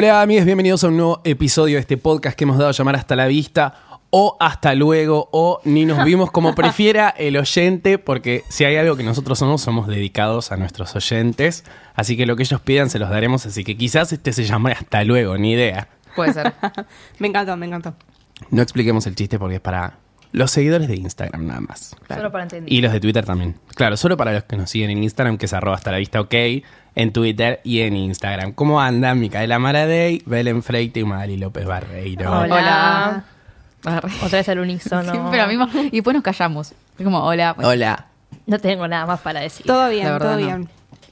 Hola amigos, bienvenidos a un nuevo episodio de este podcast que hemos dado a llamar Hasta la Vista o Hasta Luego o Ni nos vimos como prefiera el oyente porque si hay algo que nosotros somos, somos dedicados a nuestros oyentes. Así que lo que ellos pidan se los daremos, así que quizás este se llame Hasta Luego, ni idea. Puede ser. Me encantó, me encantó. No expliquemos el chiste porque es para los seguidores de Instagram nada más. Solo para entender. Y los de Twitter también. Claro, solo para los que nos siguen en Instagram, que es arroba hasta la vista ok, en Twitter y en Instagram. ¿Cómo andan? Micaela Maradei, Belén Freite y Mari López Barreiro. Hola. Hola. Otra vez al unísono. Siempre lo mismo. Y después nos callamos. Es como, hola. pues, Hola. No tengo nada más para decir. Todo bien, verdad, todo no. bien.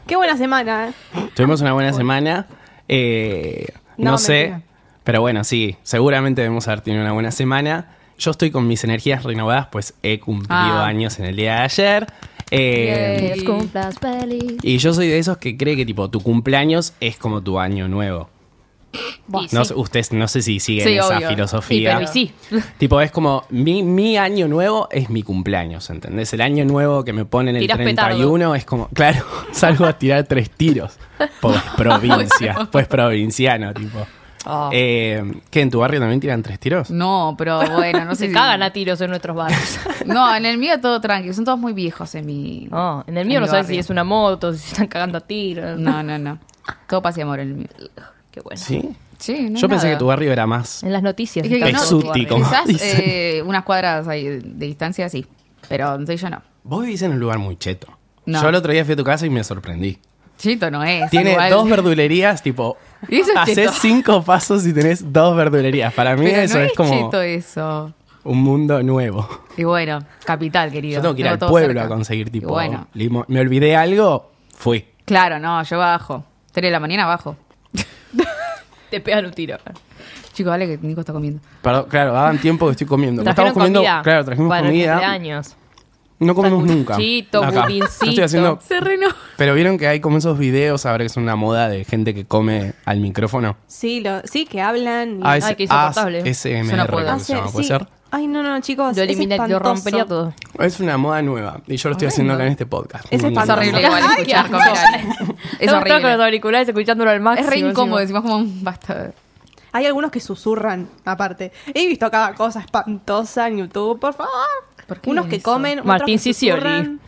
Qué buena semana, ¿eh? Tuvimos una buena semana. Eh, no, No, sé, mentira. pero bueno, sí, seguramente debemos haber tenido una buena semana. Yo estoy con mis energías renovadas, pues he cumplido Ah. años en el día de ayer. Eh, cumplas feliz. y yo soy de esos que cree que tipo tu cumpleaños es como tu año nuevo. Y No, sí. sé- ustedes no sé si siguen Sí, esa obvio. Y, filosofía. pero y sí. Tipo, es como mi, mi año nuevo es mi cumpleaños, ¿entendés? El año nuevo que me ponen el Tirás 31 es como, claro, salgo a tirar tres tiros. Pues provincia, pues provinciano, tipo. Oh. Eh, ¿Qué, en tu barrio también tiran tres tiros? No, pero bueno, no sé. Se si- cagan a tiros en nuestros barrios. No, en el mío todo tranquilo. Son todos muy viejos en mi. No, en el mío no mi sabes si es una moto, si se están cagando a tiros. No, no, no. Todo paz y amor en el mío. Qué bueno. Sí. Sí, no Yo pensé nada. que tu barrio era más. En las noticias. Es no, exótico. Quizás dicen. eh, unas cuadras ahí de, distancia, sí. Pero entonces yo no. Vos vivís en un lugar muy cheto. No. Yo el otro día fui a tu casa y me sorprendí. Chito no es. Tiene igual. dos verdulerías, tipo. Y eso es cinco pasos y tenés dos verdulerías. Para mí Pero eso no es, es como cheto eso. un mundo nuevo. Y bueno, capital, querido. Yo tengo que ir al pueblo cerca. a conseguir Y tipo. bueno, limo- Me olvidé algo, fui. claro, no, yo bajo. Tres de la mañana bajo. Te pegan un tiro. Chico, vale que Nico está comiendo. Perdón, claro, hagan tiempo que estoy comiendo. Estamos comiendo, comida claro, trajimos para comida. cumpleaños. No comemos nunca. Acá. Budincito. estoy haciendo. Se renó. Pero vieron que hay como esos videos ahora que es una moda de gente que come al micrófono. Sí, lo, sí, que hablan. y- AS, Ay, qué insoportable. ASMR, Yo no puedo. creo que se llama, ¿puede sí. ser? Ay, no, no, chicos. Lo es eliminé, lo espantoso. rompería todo. Es una moda nueva y yo lo estoy haciendo acá en este podcast. Es Un Es montón. horrible igual Ay, escuchar qué comer. asco. Es Estamos todos con los horrible. auriculares escuchándolo al máximo. Es re incómodo, encima. decimos como basta. Hay algunos que susurran, aparte. He visto cada cosa espantosa en YouTube, por favor. ¿Por qué Unos que comen, otros Martín que Sicioli.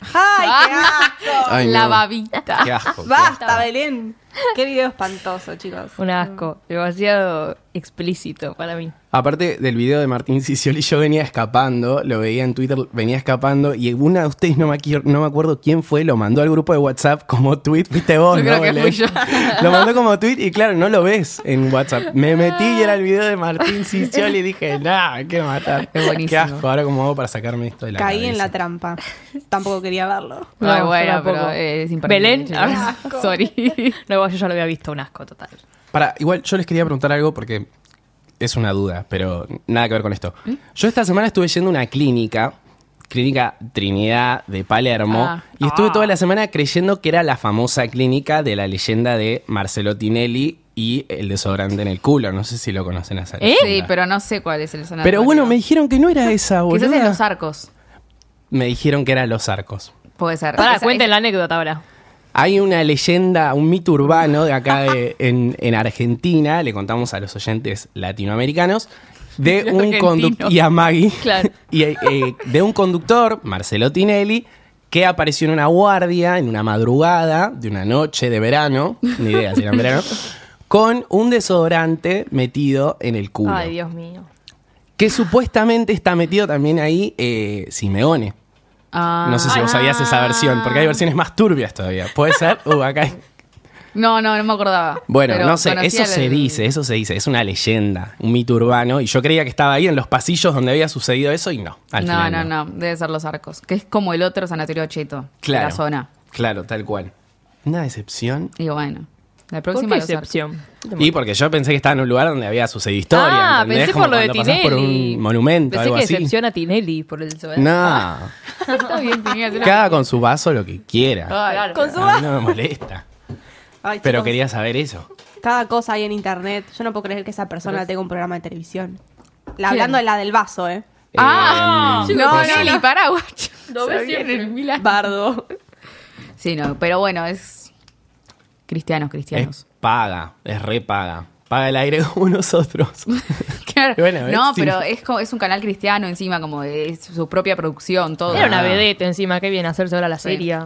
¡Ay, qué asco! Ay, la no. babita. Qué asco. qué Basta, Belén. Qué video espantoso, chicos. Un asco. Demasiado explícito para mí. Aparte del video de Martín Sicioli, yo venía escapando, lo veía en Twitter, venía escapando y una de ustedes, no me, no acuerdo quién fue, lo mandó al grupo de WhatsApp como tweet, viste vos, Yo ¿no? creo que Belén? fui yo. Lo mandó como tweet y claro, no lo ves en WhatsApp. Me metí y era el video de Martín Sicioli y dije, nah, quiero matar. Es buenísimo. Qué asco, ahora cómo hago para sacarme esto de la Caí en la trampa. Tampoco quería verlo. No, yo bueno, pero es. Belén. Ah, Sorry. No, igual yo ya lo había visto, un asco total. Para, igual yo les quería preguntar algo porque es una duda, pero nada que ver con esto. Yo esta semana estuve yendo a una clínica, clínica Trinidad de Palermo, Ah. y estuve toda la semana creyendo que era la famosa clínica de la leyenda de Marcelo Tinelli y el desodorante en el culo. No sé si lo conocen a esa ¿Eh? Sí, pero no sé cuál es el sonado. Pero bueno, me dijeron que no era esa, Quizás en boludo. los arcos. Me dijeron que era Los Arcos. Puede ser. Para, cuenten la anécdota ahora. Hay una leyenda, un mito urbano de acá de- en, en Argentina, le contamos a los oyentes latinoamericanos, de un conductor, y a Maggie, Claro. y, eh, de un conductor, Marcelo Tinelli, que apareció en una guardia, en una madrugada de una noche de verano, ni idea si era en verano, con un desodorante metido en el culo. Ay, Dios mío. Que supuestamente está metido también ahí eh, Simeone. Ah. No sé si vos sabías esa versión, porque hay versiones más turbias todavía. ¿Puede ser? Uh, acá hay- No, no, no me acordaba. Bueno, no sé, eso se dice, eso se dice, es una leyenda, un mito urbano, y yo creía que estaba ahí en los pasillos donde había sucedido eso y no. Al No, final no, no, debe ser los arcos. Que es como el otro sanatorio cheto Claro. de la zona. Claro, tal cual. Una decepción. Y bueno, la ¿Por próxima qué los arcos. excepción? Y porque yo pensé que estaba en un lugar donde había sucedido historia. ah, ¿entendés? pensé Como por lo de Tinelli. por un monumento, Pensé algo que así. decepción a Tinelli por el desodorante. No, Está bien, tenía que cada con su vaso lo que quiera. Claro. Con su A mí no me molesta. Ay, Pero chicos, quería saber eso. Cada cosa hay en internet. Yo no puedo creer que esa persona tenga un programa de televisión. La, ¿Quién? hablando de la del vaso, ¿eh? Ah, Eh, no, no, Nelly, no. para, guacho. Lo ves siempre. el Milán. Bardo. Sí, no, pero bueno, es. Cristianos, Es cristianos. paga, es re paga. Paga el aire como nosotros. Claro. Bueno, no, Sí. pero es, como- es un canal cristiano encima, como de su propia producción, todo. Era una Ah. vedette encima, que viene a hacerse ahora la Sí. serie.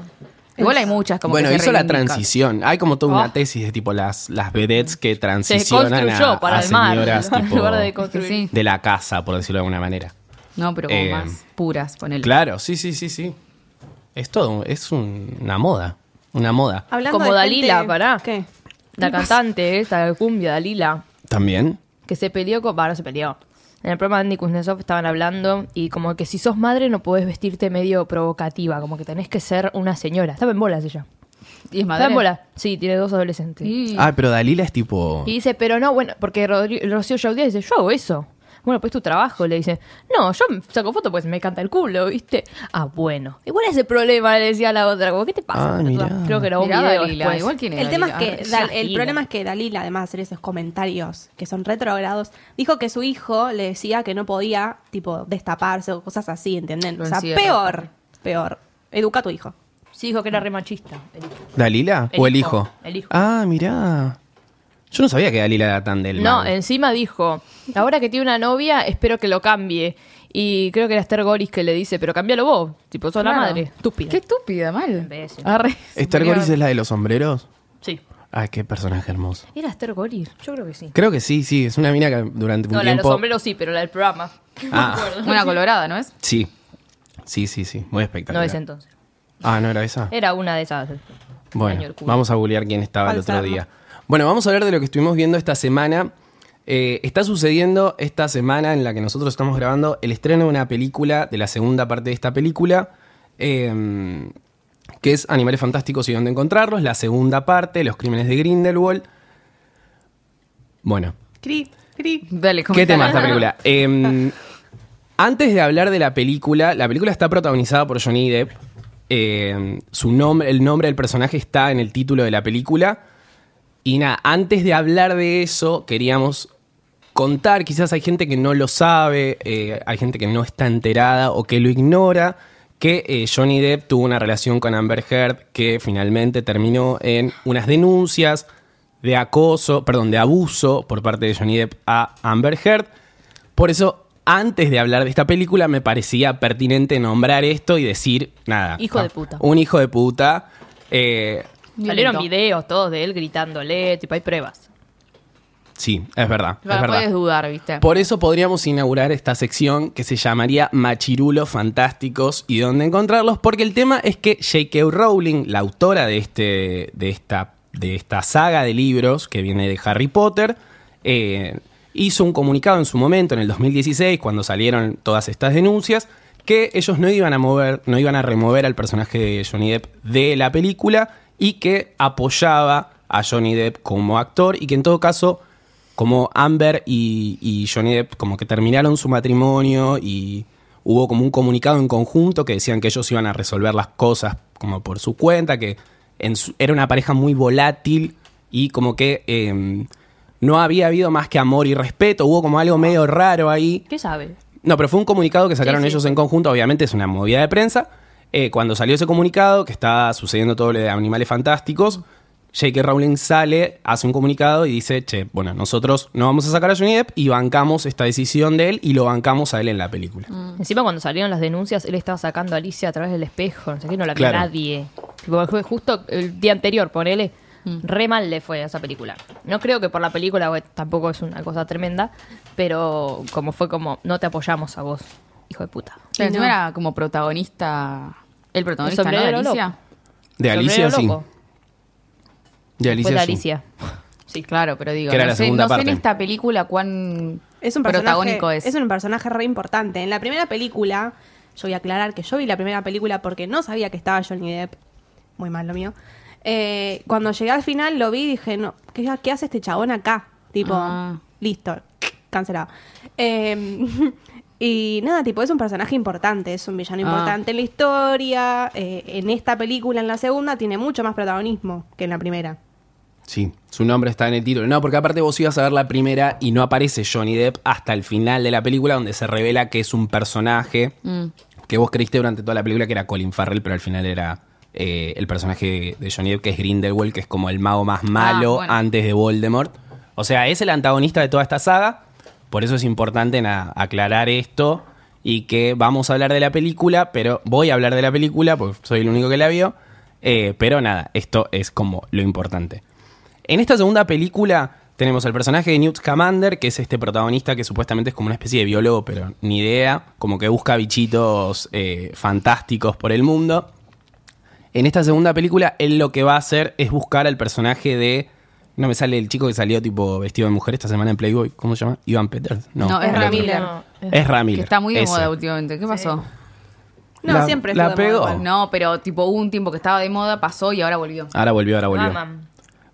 Igual hay muchas como bueno, que se hizo la transición. Hay como toda una Oh. tesis de tipo las, las vedettes que Se transicionan construyó a, para a el mar, señoras en tipo lugar de construir. Sí. de la casa, por decirlo de alguna manera. No, pero como Eh, más puras, ponele. Claro, sí, sí, sí, sí. Es todo, es un- una moda. Una moda. Hablando Como de Dalila, gente- pará. ¿Qué? La cantante esta de cumbia, Dalila, También. que se peleó con... Bah, no se peleó. En el programa de Andy Kuznetsov estaban hablando y como que si sos madre no podés vestirte medio provocativa, como que tenés que ser una señora. Estaba en bolas ella. ¿Y es Estaba madre? en bolas. Sí, tiene dos adolescentes. Y- Ah, pero Dalila es tipo. Y dice, pero no, bueno, porque Rodri- Rocío Yaudía dice, yo hago eso. Bueno, pues tu trabajo, le dice. No, yo saco foto pues me canta el culo, ¿viste? Ah, bueno. Igual ese problema, le decía la otra. Como, ¿qué te pasa? Ah, mirá. Creo que era un video Dalila, después. igual quién es El tema es que Ah, Dal- el problema es que Dalila, además de hacer esos comentarios que son retrógrados, dijo que su hijo le decía que no podía, tipo, destaparse o cosas así, ¿entienden? Lo O sea, encierra. peor, peor. Educa a tu hijo. Sí, dijo que era re machista. el hijo. ¿Dalila? El ¿O el hijo, hijo? el hijo. Ah, mirá. Yo no sabía que Dalila era tan del No, mal. encima dijo, ahora que tiene una novia, espero que lo cambie. Y creo que era Esther Goris que le dice, pero cambialo vos. Tipo, sos la Claro. madre. Estúpida. Qué estúpida, mal. Imbécil. Arre. ¿Esther Goris es la de los sombreros? Sí. Ay, qué personaje hermoso. ¿Era Esther Goris? Yo creo que sí. Creo que sí, sí. Es una mina que durante un No, la de los tiempo. sombreros sí, pero la del programa. Ah, Una colorada, ¿no es? sí. Sí, sí, sí. Muy No espectacular. es entonces. Ah, ¿no era esa? Era una de esas. Bueno, culo. vamos a googlear quién estaba el Falsa otro día. Bueno, vamos a hablar de lo que estuvimos viendo esta semana. Eh, está sucediendo esta semana en la que nosotros estamos grabando el estreno de una película, de la segunda parte de esta película, eh, que es Animales Fantásticos y dónde encontrarlos, la segunda parte, Los Crímenes de Grindelwald. Bueno, Cri, cri. Dale, ¿Qué tema esta película? Eh, antes de hablar de la película, la película está protagonizada por Johnny Depp. Eh, su nombre, el nombre del personaje está en el título de la película. Y nada, antes de hablar de eso, queríamos contar, quizás hay gente que no lo sabe, eh, hay gente que no está enterada o que lo ignora, que eh, Johnny Depp tuvo una relación con Amber Heard que finalmente terminó en unas denuncias de acoso, perdón, de abuso por parte de Johnny Depp a Amber Heard. Por eso, antes de hablar de esta película, me parecía pertinente nombrar esto y decir, nada. Hijo ah, de puta. Un hijo de puta. eh, Salieron videos todos de él gritándole, tipo, hay pruebas. sí, es verdad. Es verdad. puedes dudar, ¿viste? Por eso podríamos inaugurar esta sección que se llamaría Machirulos Fantásticos y dónde encontrarlos, porque el tema es que J.K. Rowling, la autora de, este, de, esta, de esta saga de libros que viene de Harry Potter, eh, hizo un comunicado en su momento, en el 2016, cuando salieron todas estas denuncias, que ellos no iban a mover, no iban a remover al personaje de Johnny Depp de la película y que apoyaba a Johnny Depp como actor y que en todo caso como Amber y, y Johnny Depp como que terminaron su matrimonio y hubo como un comunicado en conjunto que decían que ellos iban a resolver las cosas como por su cuenta, que en su- era una pareja muy volátil y como que eh, no había habido más que amor y respeto, hubo como algo medio raro ahí. ¿Qué sabe? No, pero fue un comunicado que sacaron Sí, sí. ellos en conjunto, obviamente es una movida de prensa. Eh, cuando salió ese comunicado, que está sucediendo todo lo de Animales Fantásticos, J.K. Rowling sale, hace un comunicado y dice, che, bueno, nosotros no vamos a sacar a Johnny Depp y bancamos esta decisión de él y lo bancamos a él en la película. Encima cuando salieron las denuncias, él estaba sacando a Alicia a través del espejo, no sé qué, no la vio Claro. nadie. Tipo, fue justo el día anterior, ponele, re mal le fue a esa película. No creo que por la película, tampoco es una cosa tremenda, pero como fue como, no te apoyamos a vos, hijo de puta. Pero no. era como protagonista. El protagonista, El ¿no? De Alicia. loco. De Alicia, sí. De Fue Alicia, de sí. Alicia. Sí, claro, pero digo, Que era no, la sé, no sé en esta película cuán Es un personaje, protagónico es. es un personaje re importante. En la primera película, yo voy a aclarar que yo vi la primera película porque no sabía que estaba Johnny Depp. Muy mal lo mío. Eh, cuando llegué al final lo vi y dije, no, ¿qué, qué hace este chabón acá? Tipo, Ah. listo, cancelado. Eh, y nada, tipo, es un personaje importante, es un villano Ah. importante en la historia. eh, en esta película, en la segunda, tiene mucho más protagonismo que en la primera. Sí, su nombre está en el título. No, porque aparte vos ibas a ver la primera y no aparece Johnny Depp hasta el final de la película donde se revela que es un personaje Mm. que vos creíste durante toda la película que era Colin Farrell, pero al final era eh, el personaje de Johnny Depp, que es Grindelwald, que es como el mago más malo bueno. antes de Voldemort. O sea, es el antagonista de toda esta saga. Por eso es importante na- aclarar esto y que vamos a hablar de la película, pero voy a hablar de la película porque soy el único que la vio. Eh, pero nada, esto es como lo importante. En esta segunda película tenemos al personaje de Newt Scamander, que es este protagonista que supuestamente es como una especie de biólogo, pero ni idea, como que busca bichitos eh, fantásticos por el mundo. En esta segunda película, él lo que va a hacer es buscar al personaje de. No me sale el chico que salió tipo vestido de mujer esta semana en Playboy. ¿Cómo se llama? Ivan Peters. No, No, es. Ramiller. No, Es Ramiller. Está muy de ese. moda últimamente. ¿Qué pasó? No, La- siempre la moda pegó. No, pero tipo hubo un tiempo que estaba de moda, pasó y ahora volvió. Ahora volvió, ahora volvió.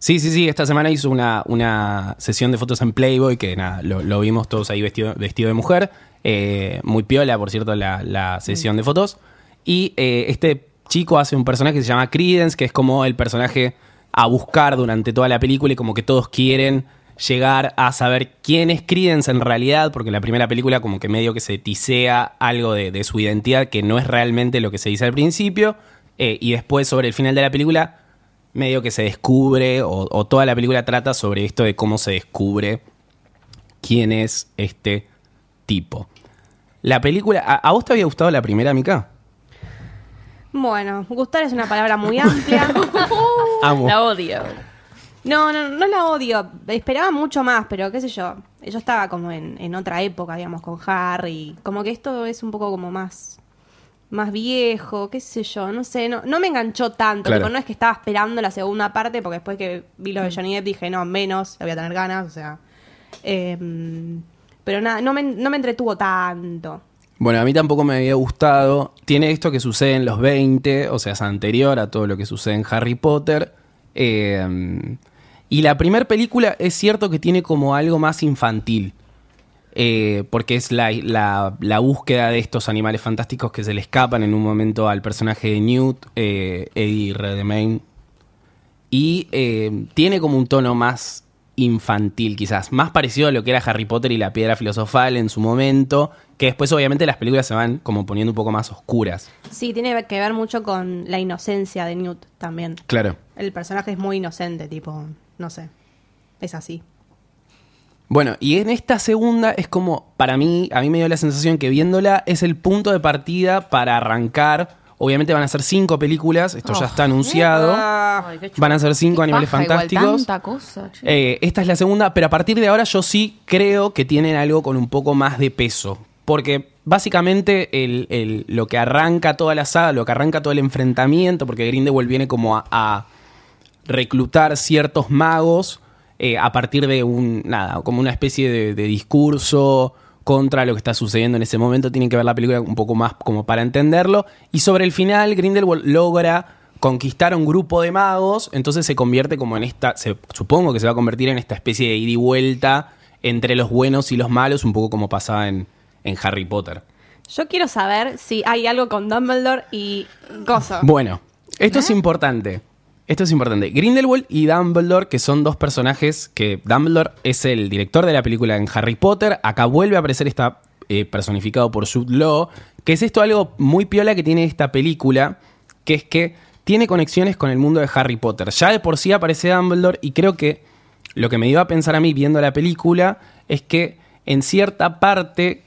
Sí, sí, sí. Esta semana hizo una, una sesión de fotos en Playboy que nada, lo, lo vimos todos ahí vestido, vestido de mujer. Eh, muy piola, por cierto, la, la sesión de fotos. Y eh, este chico hace un personaje que se llama Credence, que es como el personaje a buscar durante toda la película y como que todos quieren llegar a saber quién es Credence en realidad, porque la primera película como que medio que se tisea algo de, su identidad que no es realmente lo que se dice al principio. Eh, y después sobre el final de la película medio que se descubre, o, toda la película trata sobre esto de cómo se descubre quién es este tipo. La película, ¿a, a vos te había gustado la primera, Mica? Bueno, gustar es una palabra muy amplia. Amo. La odio. No, no, no la odio. Esperaba mucho más, pero qué sé yo. Yo estaba como en, en otra época, digamos, con Harry. Como que esto es un poco como más más viejo, qué sé yo, no sé, no, no me enganchó tanto. Claro. tipo, no es que estaba esperando la segunda parte, porque después que vi lo de Johnny Depp dije, no, menos, le voy a tener ganas, o sea. em, pero nada, no me, no me entretuvo tanto. Bueno, a mí tampoco me había gustado. Tiene esto que sucede en los 20, o sea, es anterior a todo lo que sucede en Harry Potter. Eh, y la primera película es cierto que tiene como algo más infantil. Eh, porque es la, la- búsqueda de estos animales fantásticos que se le escapan en un momento al personaje de Newt, eh, Eddie Redmayne. Y eh, tiene como un tono más infantil, quizás. Más parecido a lo que era Harry Potter y la piedra filosofal en su momento. Que después, obviamente, las películas se van como poniendo un poco más oscuras. Sí, tiene que ver mucho con la inocencia de Newt también. Claro. El personaje es muy inocente, tipo, no sé, es así. Bueno, y en esta segunda es como, para mí, a mí me dio la sensación que viéndola es el punto de partida para arrancar. Obviamente van a ser cinco películas, esto ya Oh. está anunciado. Ay, qué chulo. Van a ser cinco Qué animales paja, igual, fantásticos. tanta cosa. che. Eh, esta es la segunda, pero a partir de ahora yo sí creo que tienen algo con un poco más de peso. Porque básicamente el- el- lo que arranca toda la saga, lo que arranca todo el enfrentamiento, porque Grindelwald viene como a, a reclutar ciertos magos eh, a partir de un, nada, como una especie de, de discurso contra lo que está sucediendo en ese momento. Tienen que ver la película un poco más como para entenderlo. Y sobre el final, Grindelwald logra conquistar a un grupo de magos, entonces se convierte como en esta, se- supongo que se va a convertir en esta especie de ida y vuelta entre los buenos y los malos, un poco como pasaba en, en Harry Potter. Yo quiero saber si hay algo con Dumbledore y Gozo. Bueno, esto es importante. Esto es importante. Grindelwald y Dumbledore, que son dos personajes que Dumbledore es el director de la película en Harry Potter. Acá vuelve a aparecer, está eh, personificado por Jude Law. Que es esto algo muy piola que tiene esta película, que es que tiene conexiones con el mundo de Harry Potter. Ya de por sí aparece Dumbledore y creo que lo que me dio a pensar a mí viendo la película es que en cierta parte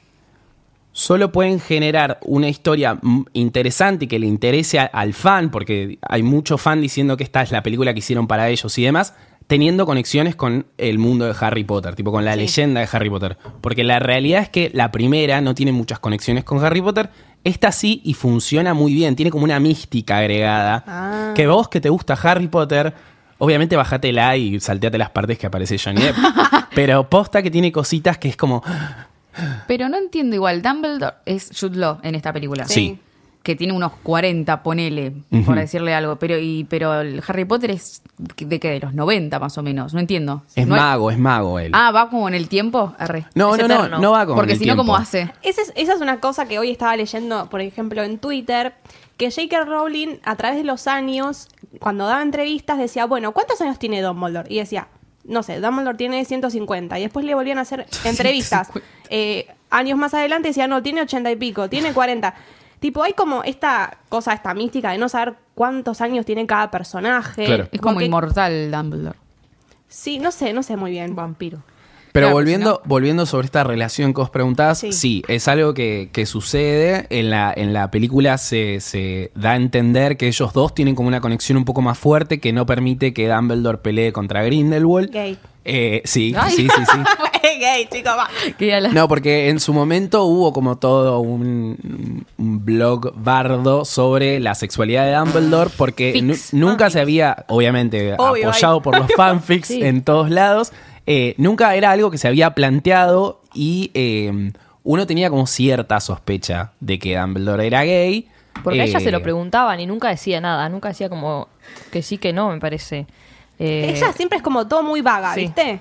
solo pueden generar una historia interesante y que le interese a- al fan, porque hay mucho fan diciendo que esta es la película que hicieron para ellos y demás, teniendo conexiones con el mundo de Harry Potter, tipo con la leyenda de Harry Potter. Porque la realidad es que la primera no tiene muchas conexiones con Harry Potter, esta sí y funciona muy bien, tiene como una mística agregada. Ah. Que vos que te gusta Harry Potter, obviamente bajátela y salteate las partes que aparece Johnny Depp. pero posta que tiene cositas que es como... Pero no entiendo igual. Dumbledore es Jude Law en esta película. Sí. Que tiene unos 40, ponele, Ujú. por decirle algo. Pero, y, pero el Harry Potter es de qué, de los 90 más o menos. No entiendo. Es No hay- mago, es mago él. Ah, va como en el tiempo. Arre. No, Es no, no, eterno. no va con Porque si no, ¿cómo hace? Esa es, esa es una cosa que hoy estaba leyendo, por ejemplo, en Twitter, que J.K. Rowling, a través de los años, cuando daba entrevistas, decía, bueno, ¿cuántos años tiene Dumbledore? Y decía, no sé, Dumbledore tiene 150. Y después le volvían a hacer entrevistas. Eh, años más adelante decía, no, tiene 80 y pico, tiene 40. Tipo, hay como esta cosa, esta mística de no saber cuántos años tiene cada personaje. Claro. Es como inmortal Dumbledore. Sí, no sé, no sé muy bien. Vampiro. Pero Claro, volviendo, volviendo sobre esta relación que vos preguntabas, sí, Sí. es algo que, que sucede. En la, en la película se, se da a entender que ellos dos tienen como una conexión un poco más fuerte que no permite que Dumbledore pelee contra Grindelwald. Gay. Eh, sí, Ay. sí, sí, sí. gay, chico, No, porque en su momento hubo como todo un, un blog bardo sobre la sexualidad de Dumbledore, porque nunca se había, obviamente, Obvio, apoyado hay. por los fanfics Sí. en todos lados. Eh, nunca era algo que se había planteado y eh, uno tenía como cierta sospecha de que Dumbledore era gay. Porque a ella Eh, se lo preguntaban y nunca decía nada. Nunca decía como que sí, que no, me parece. Eh, Ella siempre es como todo muy vaga, sí. ¿viste?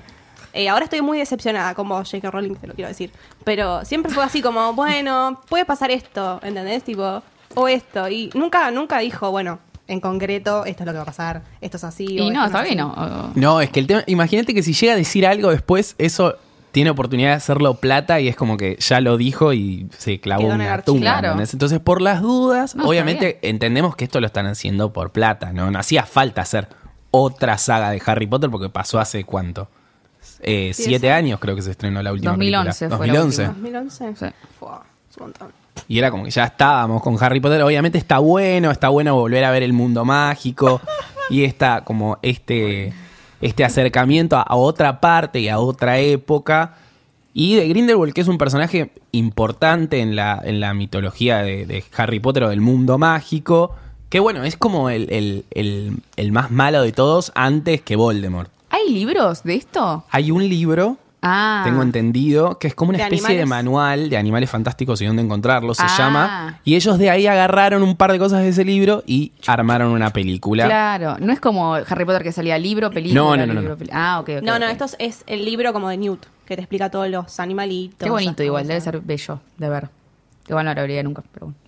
Eh, ahora estoy muy decepcionada con vos, J.K. Rowling, te lo quiero decir. Pero siempre fue así como, bueno, puede pasar esto, ¿entendés? Tipo, o esto. Y nunca, nunca dijo, bueno, en concreto, esto es lo que va a pasar, esto es así. Y no, es está bien, no. o- No, es que el tema. Imagínate que si llega a decir algo después, eso tiene oportunidad de hacerlo plata y es como que ya lo dijo y se clavó Quedó una tumba. Entonces, por las dudas, No, obviamente entendemos que esto lo están haciendo por plata, ¿no? No hacía falta hacer otra saga de Harry Potter porque pasó hace cuánto. Eh, Sí, siete años creo que se estrenó la última 2011 película. fue la 2011. última. 2011. Sí. Fua, es un montón. Y era como que ya estábamos con Harry Potter. Obviamente está bueno, está bueno volver a ver el mundo mágico. y está como este, este acercamiento a, a otra parte y a otra época. Y de Grindelwald, que es un personaje importante en la, en la mitología de, de Harry Potter o del mundo mágico. Que bueno, es como el, el- el- el más malo de todos antes que Voldemort. ¿Hay libros de esto? Hay un libro Ah. tengo entendido, que es como una ¿De especie de manual de animales fantásticos y dónde encontrarlos, se Ah. llama. Y ellos de ahí agarraron un par de cosas de ese libro y armaron una película. Claro, no es como Harry Potter que salía libro, película. No, no, no, libro, no. peli- Ah, ok, ok. no, no, esto es- el libro como de Newt, que te explica todos los animalitos. Qué bonito igual, cosas. debe ser bello de ver. Igual no lo habría nunca, pero bueno.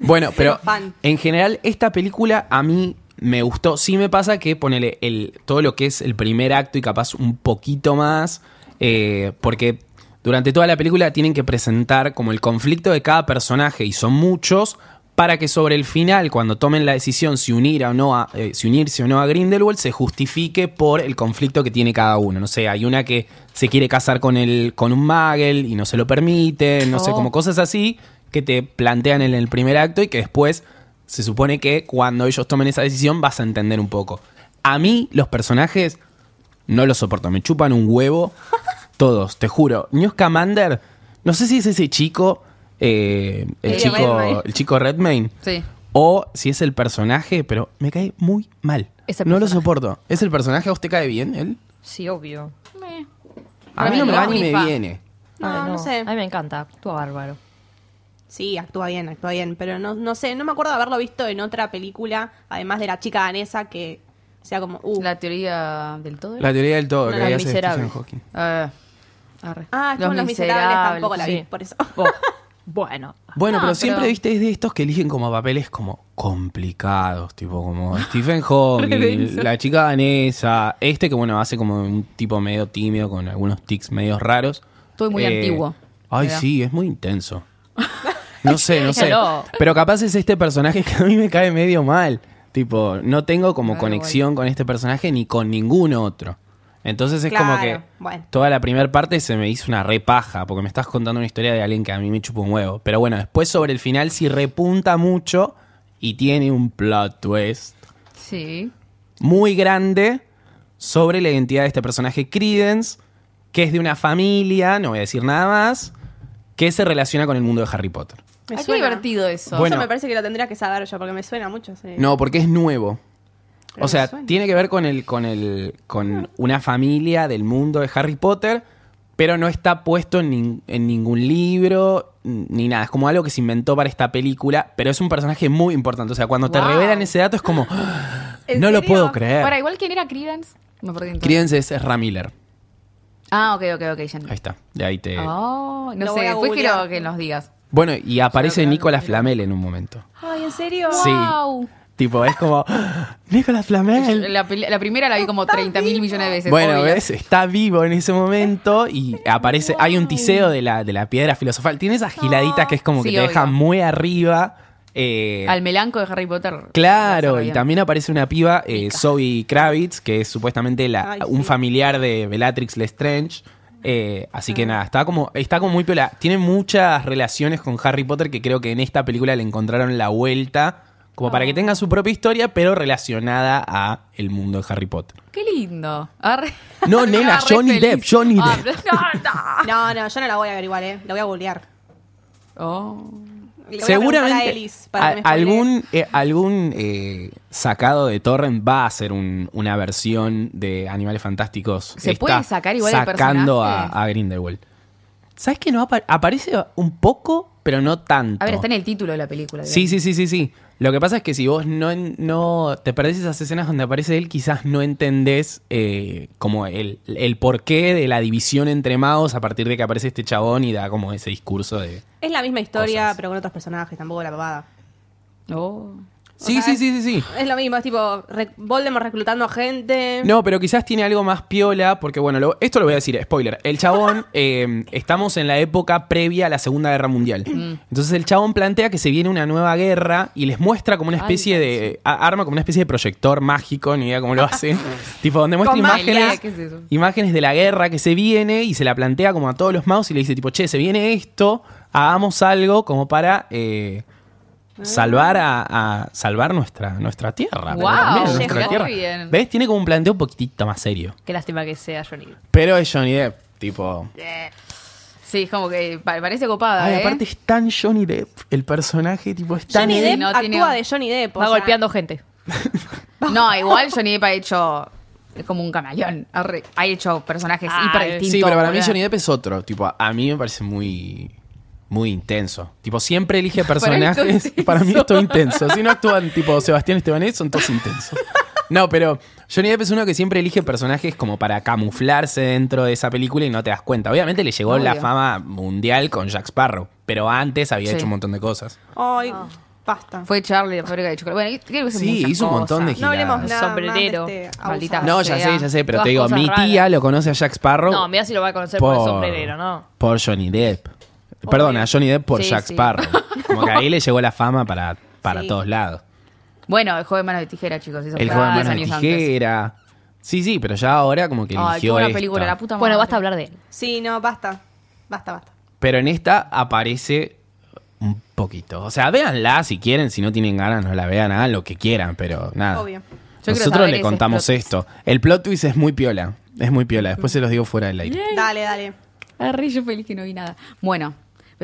Bueno, pero en general esta película a mí me gustó. Sí me pasa que ponele el, todo lo que es el primer acto y capaz un poquito más, eh, porque durante toda la película tienen que presentar como el conflicto de cada personaje y son muchos para que sobre el final, cuando tomen la decisión si unir o no a, eh, si unirse o no a Grindelwald, se justifique por el conflicto que tiene cada uno. No sé, hay una que se quiere casar con el, con un Magel y no se lo permite, no sé, Oh. como cosas así que te plantean en el primer acto y que después se supone que cuando ellos tomen esa decisión vas a entender un poco. A mí los personajes no los soporto, me chupan un huevo todos, te juro. Newt Scamander, no sé si es ese chico, eh, el, chico Redmayne. el chico Redmayne, Sí. o si es el personaje, pero me cae muy mal. Es el no lo personaje. soporto. ¿Es el personaje? ¿A usted cae bien él? Sí, obvio. A mí no me va ni me viene. No, no sé. A mí me encanta, actúa bárbaro. Sí, actúa bien, actúa bien, pero no, no sé, no me acuerdo de haberlo visto en otra película, además de la chica danesa que sea como, uh, La teoría del todo. La teoría del todo No, que hace Miserables. Stephen Hawking. Ah, arre. ah, es como Los Miserables, tampoco la vi, sí. por eso. Oh, bueno. Bueno, No, pero pero- siempre viste es de estos que eligen como papeles como complicados, tipo como Stephen Hawking, la chica danesa, este que bueno, hace como un tipo medio tímido con algunos tics medios raros. Eh, Todo muy antiguo, Ay, ¿verdad? sí, es muy intenso. No sé, no sé. Pero capaz es este personaje que a mí me cae medio mal. Tipo, no tengo como conexión con este personaje ni con ningún otro. Entonces es como que bueno. toda la primera parte se me hizo una repaja, porque me estás contando una historia de alguien que a mí me chupa un huevo. Pero bueno, después sobre el final sí repunta mucho y tiene un plot twist Sí. muy grande sobre la identidad de este personaje Credence, que es de una familia, no voy a decir nada más, que se relaciona con el mundo de Harry Potter. Me Ay, qué suena. divertido eso. Bueno. Eso me parece que lo tendría que saber yo, porque me suena mucho. sí. No, porque es nuevo. Pero o sea, suena. tiene que ver con el, con el, con una familia del mundo de Harry Potter, pero no está puesto en, nin- en ningún libro ni nada. Es como algo que se inventó para esta película, pero es un personaje muy importante. O sea, cuando te Wow. revelan ese dato es como, ¡Ah! ¿En no lo serio? puedo creer. Para, igual quién era Credence. Me perdí. Credence es Ezra Miller. Ah, ok, ok, ok. Ya Ahí está. De ahí te. Oh, no Lo sé, a después quiero que nos digas. Bueno, y aparece Nicolas. Flamel en un momento. Ay, ¿en serio? Sí. Wow. tipo, es como, Nicolas Flamel. La, primera la vi como 30 mil millones de veces. Bueno, obvio. ves, está vivo en ese momento y aparece, hay un tiseo de la, de la piedra filosofal. Tiene esas giladitas que es como Sí, que te obvio. deja muy arriba. eh, Al melanco de Harry Potter. Claro, y también aparece una piba, eh, Zoe Kravitz, que es supuestamente la, Ay, un sí. familiar de Bellatrix Lestrange. Eh, así que nada, está como, está como muy piola. Tiene muchas relaciones con Harry Potter que creo que en esta película le encontraron la vuelta. Como para que tenga su propia historia, pero relacionada a el mundo de Harry Potter. Qué lindo. Arre- No, nena, Arre Johnny feliz. Depp, Johnny Ah, Depp. no, No, no, yo no la voy a ver igual, ¿eh? La voy a googlear. Oh. Le voy a a Seguramente Elis para que me a- algún, eh, algún eh, sacado de Torrent va a hacer un- una versión de Animales Fantásticos. ¿Se Está puede sacar igual el Sacando a, personaje? a Grindelwald. ¿Sabes que no apa- aparece un poco, pero no tanto? A ver, está en el título de la película. Sí, sí, sí, sí, sí. Lo que pasa es que si vos no, no te perdés esas escenas donde aparece él, quizás no entendés eh, como el, el porqué de la división entre magos a partir de que aparece este chabón y da como ese discurso de... Es la misma historia, Cosas. pero con otros personajes, tampoco la papada. Oh. Sí, sea, sí, sí, sí, sí. Es lo mismo, es tipo re- Voldemort reclutando a gente. No, pero quizás tiene algo más piola, porque bueno, lo- esto lo voy a decir, spoiler. El chabón, eh, estamos en la época previa a la Segunda Guerra Mundial. Entonces el chabón plantea que se viene una nueva guerra y les muestra como una especie de... a- arma como una especie de proyector mágico, ni idea cómo lo hace. tipo, donde muestra Con imágenes, imágenes de la guerra que se viene y se la plantea como a todos los magos y le dice tipo, che, se viene esto, hagamos algo como para... eh, Salvar a, a- salvar nuestra nuestra tierra. Guau, también nuestra tierra. bien. ¿Ves? Tiene como un planteo un poquitito más serio. Qué lástima que sea Johnny Depp. Pero es Johnny Depp, tipo. Sí, es como que pa- parece copada, Ay, ¿eh? aparte es tan Johnny Depp, el personaje, tipo, es tan. Johnny Depp no actúa tiene- de Johnny Depp. o Va sea, golpeando gente. No, igual Johnny Depp ha hecho... Es como un camaleón. Ha hecho personajes Ah, hiper distintos. Sí, pero para mí. Johnny Depp es otro. Tipo, a mí me parece muy. Muy intenso. Tipo, siempre elige Para personajes. intenso. Para mí es todo intenso. Si no actúan tipo Sebastián Estebanés, son todos intensos. No, pero Johnny Depp es uno que siempre elige personajes como para camuflarse dentro de esa película y no te das cuenta. Obviamente le llegó la fama mundial con Jack Sparrow, pero antes había Sí. hecho un montón de cosas. Ay, basta. Fue Charlie de Fábrica de Chocolate. Bueno, creo que hizo Sí, hizo un montón de cosas. No hablemos giladas. nada Sombrerero, más de este maldita. No, ya sé, ya sé, pero todas te digo, mi raras. tía lo conoce a Jack Sparrow. No, mira si lo va a conocer por, el sombrerero, ¿no? Por Johnny Depp. Perdón, a Johnny Depp por Sí, Jack sí. Sparrow. Como que ahí le llegó la fama para, para Sí. todos lados. Bueno, el joven manos de tijera, chicos. Eso El fue joven 10 manos de años antes. tijera. Sí, sí, pero ya ahora como que Ay, qué eligió buena esta. película, la puta madre. Bueno, basta hablar de él. Sí, no, basta. Basta, basta. Pero en esta aparece un poquito. O sea, véanla si quieren, si no tienen ganas, no la vean, hagan lo que quieran, pero nada. Obvio. quiero Nosotros saber le ese contamos plot esto. El plot twist es muy piola. Es muy piola. Después se los digo fuera del aire. Dale, dale. Arre, yo feliz que no vi nada. Bueno,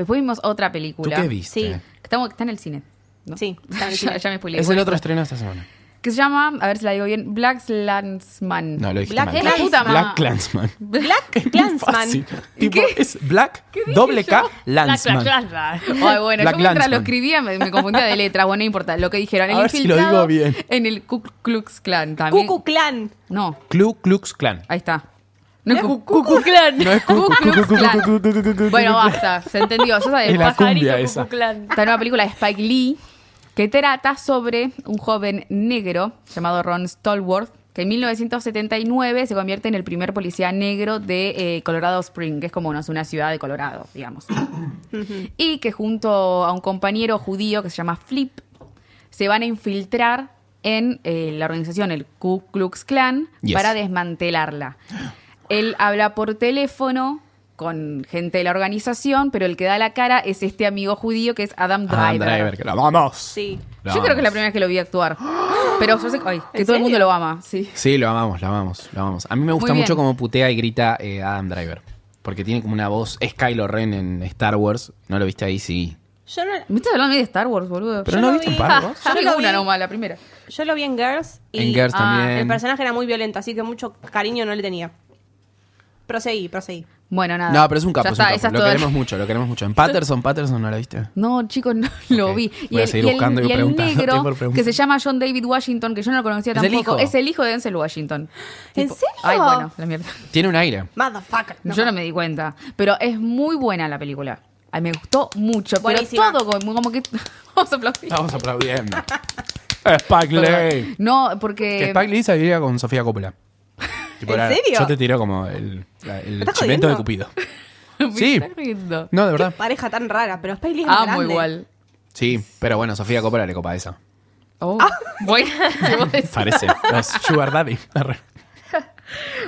después vimos otra ¿Tú película. qué viste? Sí. Que está en el cine. ¿no? Sí, está en el ya, cine. ya me spoileé. Es el otro estreno de esta semana. Que se llama, a ver si la digo bien, Black Landsman. No, lo dijiste Black mal. Clansman. Black Clansman. Black Clansman. Tipo, es Black, doble K, Landsman. Ay, bueno, Black yo mientras lo escribía me, me confundía de letras. Bueno, no importa. Lo que dijeron. El A ver si lo digo bien. En el Ku Klux Klan también. Cucu Clan. No, Ku Klux Klan. ahí está. No es Ku- Cu- Cu- Clan. No es Ku- Bueno, basta. Se entendió. Sabía. Es la Pajarito cumbia Cu- esa. Cu- Clan. Esta nueva película de Spike Lee que trata sobre un joven negro llamado Ron Stallworth que en 1979 se convierte en el primer policía negro de eh, Colorado Spring, que es como no sé, una ciudad de Colorado, digamos. y que junto a un compañero judío que se llama Flip se van a infiltrar en eh, la organización, el Ku Klux Klan, Yes. para desmantelarla. Él habla por teléfono con gente de la organización, pero el que da la cara es este amigo judío que es Adam Driver. Adam Driver, que lo vamos. Sí. Lo Yo creo que es la amamos. primera vez que lo vi actuar. Pero yo sé ay, que ¿En todo el mundo lo ama, sí. Sí, lo amamos, lo amamos, lo amamos. A mí me gusta mucho cómo putea y grita eh, Adam Driver. Porque tiene como una voz. Es Kylo Ren en Star Wars. ¿No lo viste ahí? Sí. Yo no, ¿Me estás hablando a mí de Star Wars, boludo? Pero Yo no lo viste vi. par vos. yo yo vi lo una vi. nomás, la primera. yo lo vi en Girls y En Girls ah, también. el personaje era muy violento, así que mucho cariño no le tenía. Proseguí, proseguí. Bueno, nada. No, pero es un capo, Ya es un está, capo. esa es Lo toda- queremos mucho, lo queremos mucho. En Patterson, Patterson, ¿no lo viste? No, chicos, no lo Ok. vi. Voy a seguir buscando y y el preguntándote negro, por preguntar. que se llama John David Washington, que yo no lo conocía ¿Es el tampoco, hijo? es el hijo de Denzel Washington. ¿En Tipo- serio? Ay, bueno, la mierda. Tiene un aire. Motherfucker. Yo no me di cuenta. Pero es muy buena la película. Ay, me gustó mucho. Buenísima. Pero todo como, como que. Vamos a aplaudir. Estamos aplaudiendo. Spike Lee. No, Que porque. Spike Lee saliría con Sofía Coppola. Tipo, ¿En era- serio? Yo te tiro como el, la- el estás chimento de? Cupido. Me Sí. riendo. No, de verdad. Pareja tan rara, pero Spike Lee es más Amo grande. igual. Sí, pero bueno, Sofía Coppola le copa esa. Oh. Ah. Bueno, si vos decís. Parece. Los Sugar Daddy.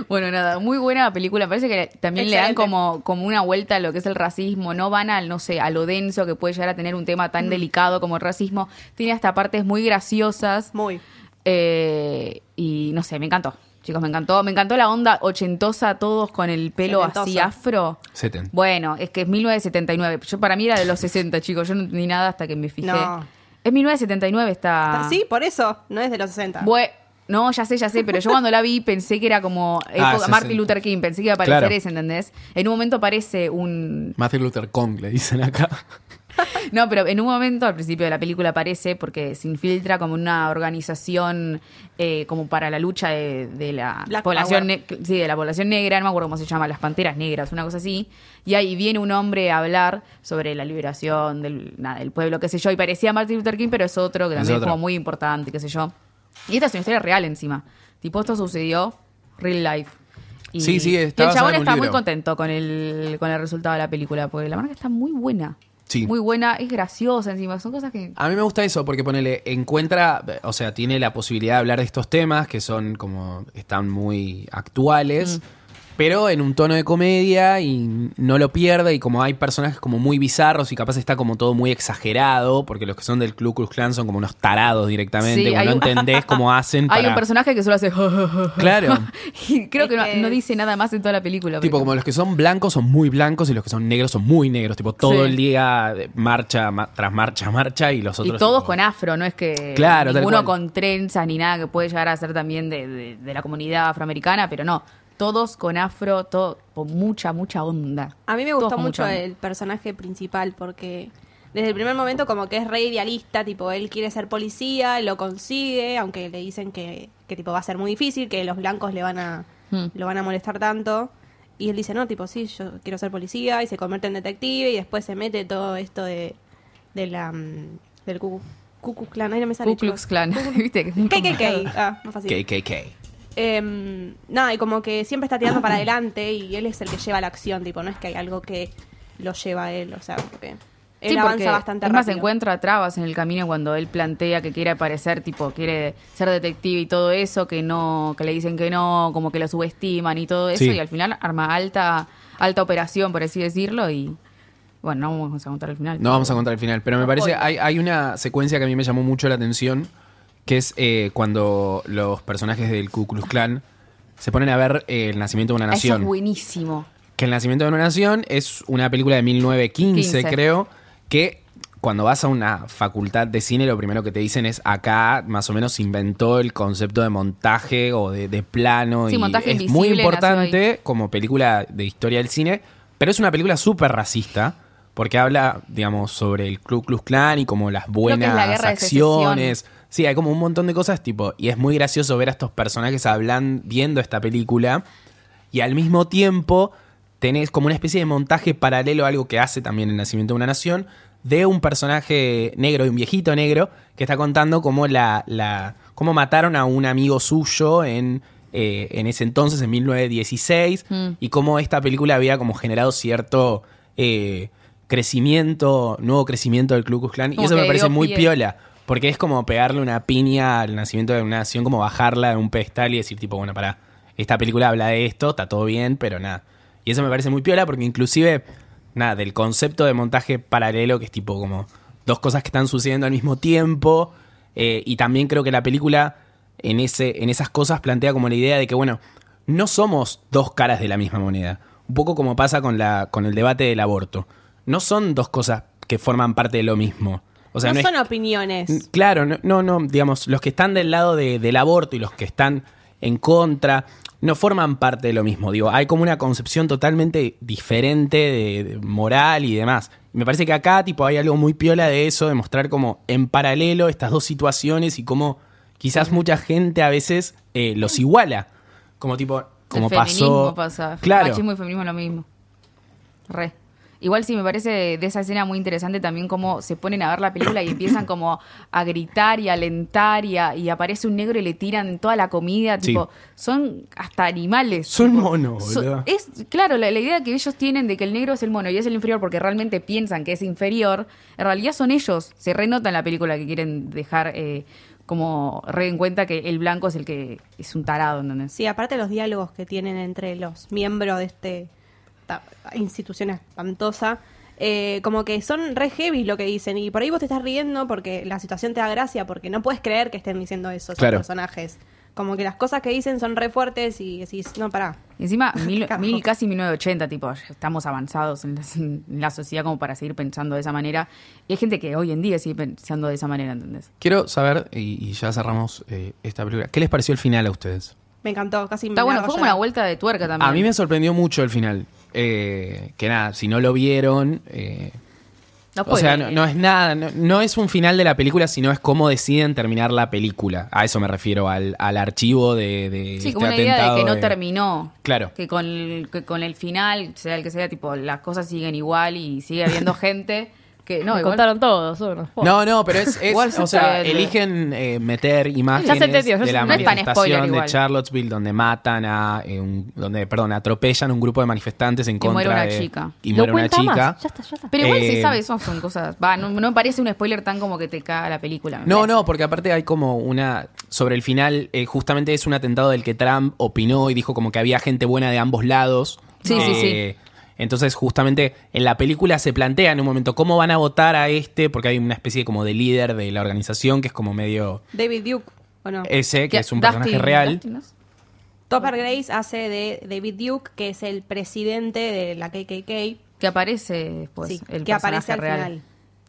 Bueno, nada, muy buena película. Parece que también le dan Excelente. como, como una vuelta a lo que es el racismo. No van al, no sé, a lo denso que puede llegar a tener un tema Mm. tan delicado como el racismo. Tiene hasta partes muy graciosas. Muy. Eh, y no sé, me encantó. Chicos, me encantó. Me encantó la onda ochentosa, todos con el pelo Setentoso. así afro. Seten. Bueno, es que es 1979. Yo para mí era de los 60, chicos. Yo no entendí nada hasta que me fijé. No. Es 1979 está. Sí, por eso, no es de los 60. Bue- no, ya sé, ya sé, pero yo cuando la vi pensé que era como época- 60. Martin Luther King, pensé que iba a aparecer Claro. ese, ¿entendés? En un momento aparece un... Martin Luther Kong, le dicen acá. No, pero en un momento al principio de la película aparece porque se infiltra como una organización eh, como para la lucha de, de la Black población sí, de la población negra, no me acuerdo cómo se llama, las panteras negras, una cosa así. Y ahí viene un hombre a hablar sobre la liberación del, nada, del pueblo, qué sé yo, y parecía Martin Luther King, pero es otro que también es como muy importante, qué sé yo. Y esta es una historia real encima. Tipo, esto sucedió real life. Y, Sí, sí, y el chabón está muy contento con el, con el resultado de la película, porque la verdad que está muy buena. Sí. Muy buena, es graciosa encima, son cosas que... A mí me gusta eso porque ponele, encuentra, o sea, tiene la posibilidad de hablar de estos temas que son como, están muy actuales, pero en un tono de comedia y no lo pierde y como hay personajes como muy bizarros y capaz está como todo muy exagerado, porque los que son del Ku Klux Klan son como unos tarados directamente, Sí, como hay no un- entendés cómo hacen Hay para- un personaje que solo hace... Claro. y creo que no, que no es- dice nada más en toda la película. Tipo, pero- como los que son blancos son muy blancos y los que son negros son muy negros. Tipo, todo Sí. el día eh, marcha ma- tras marcha, marcha y los Y otros. todos tipo- con afro, no es que Claro, ninguno con trenzas ni nada que puede llegar a ser también de, de- de la comunidad afroamericana, pero no, todos con afro, todo con mucha, mucha onda. A mí me gustó mucho el personaje principal porque desde el primer momento como que es re idealista, tipo él quiere ser policía, lo consigue, aunque le dicen que, que tipo va a ser muy difícil, que los blancos le van a Hmm. lo van a molestar tanto. Y él dice, no, tipo, sí, yo quiero ser policía y se convierte en detective y después se mete todo esto de, de la, mm, del Ku Klux Klan. Ay, no me sale, Ku Klux. Klan, viste. KKK. Ah, más fácil. KKK. Em, nada, y como que siempre está tirando para adelante y él es el que lleva la acción, tipo, no es que hay algo que lo lleva a él, o sea, como que él Sí, avanza porque bastante es más, rápido. encuentra trabas en el camino cuando él plantea que quiere aparecer, tipo, quiere ser detective y todo eso, que no, que le dicen que no, como que lo subestiman y todo eso, Sí. y al final arma alta, alta operación, por así decirlo, y bueno, no vamos a contar el final. No vamos a contar el final, pero me parece, hay, hay una secuencia que a mí me llamó mucho la atención, que es eh, cuando los personajes del Ku Klux Klan se ponen a ver eh, El nacimiento de una Eso nación. es buenísimo. Que El nacimiento de una nación es una película de 1915, 15. creo, que cuando vas a una facultad de cine lo primero que te dicen es acá más o menos inventó el concepto de montaje o de, de plano Sí, y montaje es muy importante como película de historia del cine, pero es una película súper racista porque habla, digamos, sobre el Ku Klux Klan y como las buenas acciones. Sí, hay como un montón de cosas tipo y es muy gracioso ver a estos personajes hablan viendo esta película y al mismo tiempo tenés como una especie de montaje paralelo a algo que hace también el nacimiento de una nación, de un personaje negro, de un viejito negro, que está contando cómo la, la cómo mataron a un amigo suyo en, eh, en ese entonces, en 1916, Mm. y cómo esta película había como generado cierto eh, crecimiento, nuevo crecimiento del Ku Klux Klan, y eso me parece muy pie. piola. Porque es como pegarle una piña al nacimiento de una nación, como bajarla de un pedestal y decir, tipo, bueno, para esta película habla de esto, está todo bien, pero nada. Y eso me parece muy piola porque inclusive, nada, del concepto de montaje paralelo, que es tipo como dos cosas que están sucediendo al mismo tiempo, eh, y también creo que la película en, ese, en esas cosas plantea como la idea de que, bueno, no somos dos caras de la misma moneda. Un poco como pasa con, la, con el debate del aborto. No son dos cosas que forman parte de lo mismo. O sea, no, no es son opiniones. Claro, no, no, no, digamos, los que están del lado de- del aborto y los que están en contra no forman parte de lo mismo. Digo, hay como una concepción totalmente diferente de, de moral y demás. Me parece que acá, tipo, hay algo muy piola de eso, de mostrar como en paralelo estas dos situaciones y cómo quizás mucha gente a veces eh, los iguala. Como tipo, como el pasó. pasa. Claro. Machismo y feminismo es lo mismo. Re. Igual sí, me parece de esa escena muy interesante también cómo se ponen a ver la película y empiezan como a gritar y a alentar y, a- y aparece un negro y le tiran toda la comida. Sí. Tipo, son hasta animales. Son tipo, monos, so- boludo. es claro, la, la idea que ellos tienen de que el negro es el mono y es el inferior porque realmente piensan que es inferior, en realidad son ellos. Se renota en la película que quieren dejar eh, como re en cuenta que el blanco es el que es un tarado, ¿entendés? Sí, aparte los diálogos que tienen entre los miembros de este esta institución espantosa, eh, como que son re heavy lo que dicen. Y por ahí vos te estás riendo porque la situación te da gracia, porque no puedes creer que estén diciendo eso esos Claro. personajes. Como que las cosas que dicen son re fuertes y decís, no, pará. Y Encima, mil, mil- casi 1980, tipo, estamos avanzados en la, en la sociedad como para seguir pensando de esa manera. Y hay gente que hoy en día sigue pensando de esa manera, ¿entendés? Quiero saber, y, y ya cerramos eh, esta película, ¿qué les pareció el final a ustedes? Me encantó, casi me Está bueno, largo fue como una vuelta de tuerca también. A mí me sorprendió mucho el final. Eh, que nada, si no lo vieron... eh, No o sea, no, no es nada, no, no es un final de la película, sino es cómo deciden terminar la película. A eso me refiero, al, al archivo de, de Sí, este como una idea de que no terminó. Claro. Que con, el, que con el final, sea el que sea, tipo, las cosas siguen igual y sigue habiendo gente que... No, Me igual- contaron todos. ¿o no? No, pero es, es- Igual sí o sea, eligen eh, meter imágenes se entendió, de la no es tan manifestación de igual. Charlottesville donde matan a eh, un, donde, perdón, atropellan a un grupo de manifestantes en Y contra muere una de- chica. y ¿Lo muere una chica. más? Ya está, ya está. Pero igual Eh, se sabe, eso son cosas... Va, no, no me parece un spoiler tan como que te caga la película. me No, parece. no, porque aparte hay como una. Sobre el final, eh, justamente es un atentado del que Trump opinó y dijo como que había gente buena de ambos lados. Sí, sí, Eh, Entonces, justamente en la película se plantea en un momento cómo van a votar a este, porque hay una especie como de líder de la organización que es como medio David Duke, ¿o no? ese, que es un Dustin- personaje real. Dustin, ¿no? Topper Grace hace de David Duke, que es el presidente de la KKK. Que aparece después. sí, Pues, el que aparece personaje al real. final.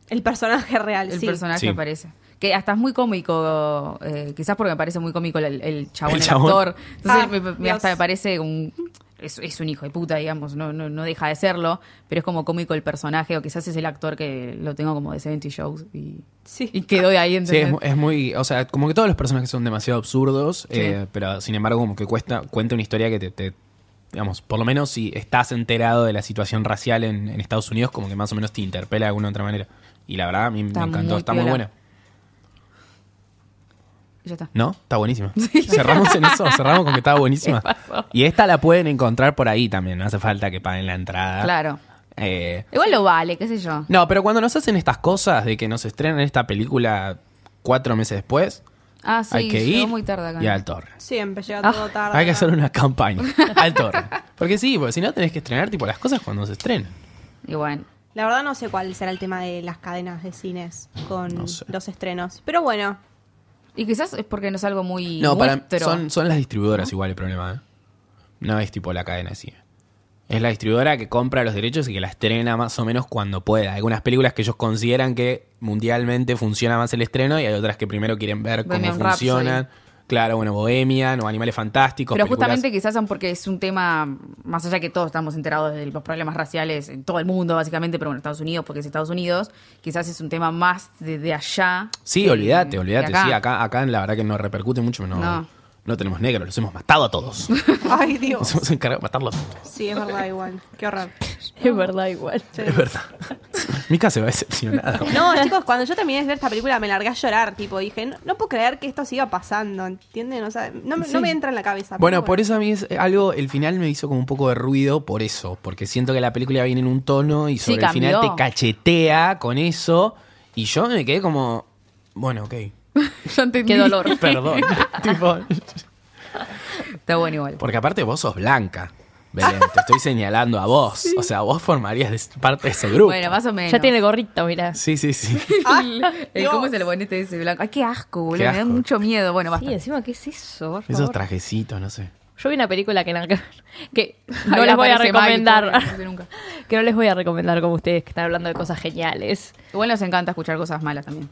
El personaje real, El sí. personaje Sí. aparece. Que hasta es muy cómico, eh, quizás porque me parece muy cómico el, el chabón, El el, chabón. actor. Entonces Ah, me- me- Dios. hasta me parece un... Es, es un hijo de puta, digamos, no, no, no deja de serlo, pero es como cómico el personaje, o quizás es el actor que lo tengo como de 70 shows y, Sí. y quedó de ahí, Sí, ¿entendés? es, mu- es muy. O sea, como que todos los personajes son demasiado absurdos, eh, pero sin embargo, como que cuesta, cuenta una historia que te, te- Digamos, por lo menos si estás enterado de la situación racial en, en Estados Unidos, como que más o menos te interpela de alguna otra manera. Y la verdad, a mí Está me encantó, muy está muy buena. Y ya está. ¿No? Está buenísima. Cerramos en eso, cerramos con que estaba buenísima. Y esta la pueden encontrar por ahí también, no hace falta que paguen la entrada. Claro. Eh, Igual lo vale, qué sé yo. no, pero cuando nos hacen estas cosas de que nos estrenan esta película cuatro meses después, Ah, sí, hay que llegó ir muy tarde acá. y al torre. Siempre llega Ah, todo tarde. Hay que hacer una campaña al torre. Porque sí, porque si no tenés que estrenar tipo las cosas cuando se estrenan. Y bueno. La verdad no sé cuál será el tema de las cadenas de cines con No sé. los estrenos. Pero bueno, Y quizás es porque no es algo muy No, para son, son las distribuidoras igual el problema, ¿eh? No es tipo la cadena de cine. Es la distribuidora que compra los derechos y que la estrena más o menos cuando pueda. Hay algunas películas que ellos consideran que mundialmente funciona más el estreno y hay otras que primero quieren ver cómo funcionan. Claro, bueno, Bohemian o Animales Fantásticos. Pero películas- justamente quizás son porque es un tema, más allá que todos estamos enterados de los problemas raciales en todo el mundo, básicamente, pero bueno, Estados Unidos, porque es Estados Unidos, quizás es un tema más de, de allá. Sí, olvídate, olvídate. Sí, acá, acá la verdad que no repercute mucho, no, No. No. tenemos negros, los hemos matado a todos. ay Nos Dios. hemos encargado de matarlos. Sí, es verdad igual. Qué horror. Es verdad, igual. Sí. Es verdad. Mica se va decepcionada. No, chicos, cuando yo terminé de ver esta película me largué a llorar, tipo, dije, no, no puedo creer que esto siga pasando, ¿entienden? O sea, no, me- Sí. no me entra en la cabeza. Bueno, por eso a mí es algo, el final me hizo como un poco de ruido por eso, porque siento que la película viene en un tono y Sí, sobre el final cambió. te cachetea con eso y yo me quedé como, bueno, ok, Yo entendí. Qué dolor. perdón. Tipo, Está bueno igual. porque aparte vos sos blanca, Belén, te estoy señalando a vos, o sea, vos formarías de- parte de ese grupo. Bueno, más o menos. Ya tiene gorrito, mirá. Sí, sí, sí. Ay, Eh, ¿Cómo es el bonete ese blanco? Ay, qué asco, boludo. Qué Me da mucho miedo. Bueno, basta. Sí, encima, ¿qué es eso? Por Esos favor? trajecitos, no sé. Yo vi una película que, no Ahí les voy a recomendar. que no les voy a recomendar como ustedes que están hablando de cosas geniales. Igual nos encanta escuchar cosas malas también.